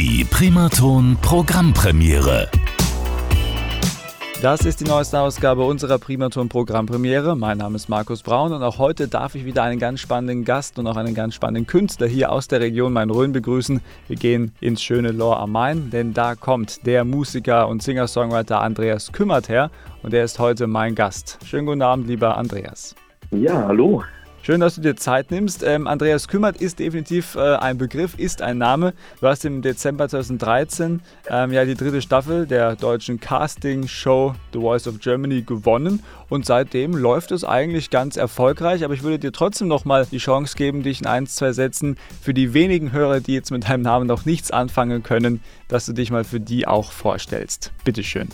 Die Primaton Programmpremiere. Das ist die neueste Ausgabe unserer Primaton Programmpremiere. Mein Name ist Markus Braun und auch heute darf ich wieder einen ganz spannenden Gast und auch einen ganz spannenden Künstler hier aus der Region Main-Rhön begrüßen. Wir gehen ins schöne Lohr am Main, denn da kommt der Musiker und Singer-Songwriter Andreas Kümmert her und er ist heute mein Gast. Schönen guten Abend, lieber Andreas. Ja, hallo. Schön, dass du dir Zeit nimmst. Ähm, Andreas Kümmert ist definitiv äh, ein Begriff, ist ein Name. Du hast im Dezember 2013 ähm, ja die dritte Staffel der deutschen Casting-Show The Voice of Germany gewonnen und seitdem läuft es eigentlich ganz erfolgreich. Aber ich würde dir trotzdem nochmal die Chance geben, dich in ein, zwei Sätzen für die wenigen Hörer, die jetzt mit deinem Namen noch nichts anfangen können, dass du dich mal für die auch vorstellst. Bitteschön.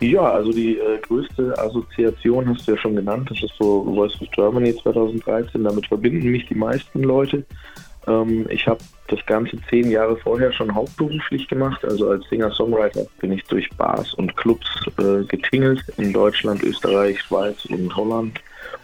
Ja, also die äh, größte Assoziation hast du ja schon genannt. Das ist so Voice of Germany 2013. Damit verbinden mich die meisten Leute. Ähm, ich habe das Ganze zehn Jahre vorher schon hauptberuflich gemacht. Also als Singer-Songwriter bin ich durch Bars und Clubs äh, getingelt in Deutschland, Österreich, Schweiz und Holland.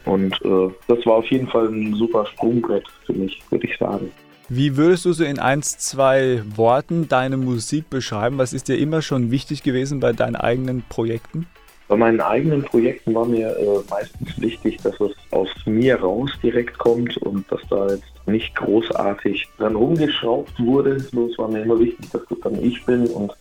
Und äh, das war auf jeden Fall ein super Sprungbrett für mich, würde ich sagen. Wie würdest du so in ein, zwei Worten deine Musik beschreiben? Was ist dir immer schon wichtig gewesen bei deinen eigenen Projekten? Bei meinen eigenen Projekten war mir äh, meistens wichtig, dass es aus mir raus direkt kommt und dass da jetzt nicht großartig dran rumgeschraubt wurde. So, es war mir immer wichtig, dass das dann ich bin und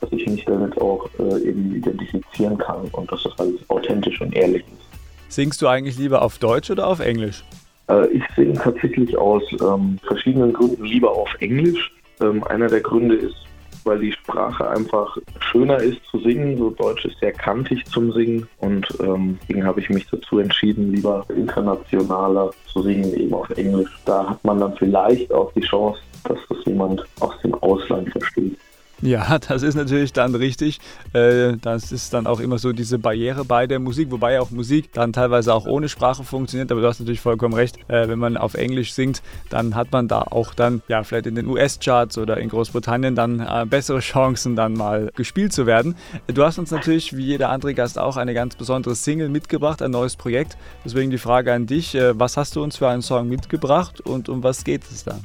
dass ich mich damit auch äh, eben identifizieren kann und dass das alles authentisch und ehrlich ist. Singst du eigentlich lieber auf Deutsch oder auf Englisch? Äh, ich singe tatsächlich aus ähm, verschiedenen Gründen lieber auf Englisch. Ähm, einer der Gründe ist, weil die Sprache einfach schöner ist zu singen. So Deutsch ist sehr kantig zum Singen und ähm, deswegen habe ich mich dazu entschieden, lieber internationaler zu singen, eben auf Englisch. Da hat man dann vielleicht auch die Chance, dass das jemand aus dem Ausland versteht. Ja, das ist natürlich dann richtig. Äh, das ist dann auch immer so diese Barriere bei der Musik, wobei auch Musik dann teilweise auch ohne Sprache funktioniert. Aber du hast natürlich vollkommen recht. Äh, wenn man auf Englisch singt, dann hat man da auch dann, ja, vielleicht in den US-Charts oder in Großbritannien dann äh, bessere Chancen, dann mal gespielt zu werden. Du hast uns natürlich, wie jeder andere Gast auch, eine ganz besondere Single mitgebracht, ein neues Projekt. Deswegen die Frage an dich: Was hast du uns für einen Song mitgebracht und um was geht es da?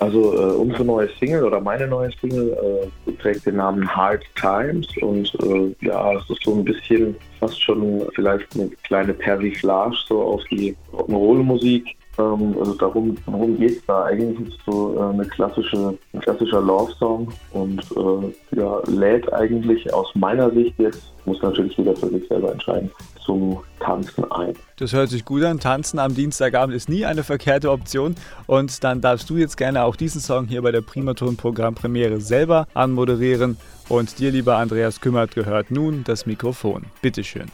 Also äh, unsere neue Single oder meine neue Single äh, trägt den Namen Hard Times und äh, ja, es ist so ein bisschen fast schon vielleicht eine kleine Persiflage so auf die Rock'n'Roll-Musik. Ähm, also darum, worum geht es da? Eigentlich ist es so äh, eine klassische, ein klassischer Love-Song und äh, ja, lädt eigentlich aus meiner Sicht jetzt, muss natürlich jeder für sich selber entscheiden, zum Tanzen ein. Das hört sich gut an. Tanzen am Dienstagabend ist nie eine verkehrte Option. Und dann darfst du jetzt gerne auch diesen Song hier bei der Primaton-Programmpremiere selber anmoderieren. Und dir, lieber Andreas Kümmert, gehört nun das Mikrofon. Bitteschön.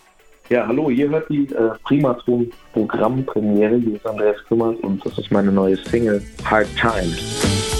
Ja, hallo, ihr hört die äh, Primaton-Programmpremiere. Hier ist Andreas Kümmert und das ist meine neue Single Hard Times.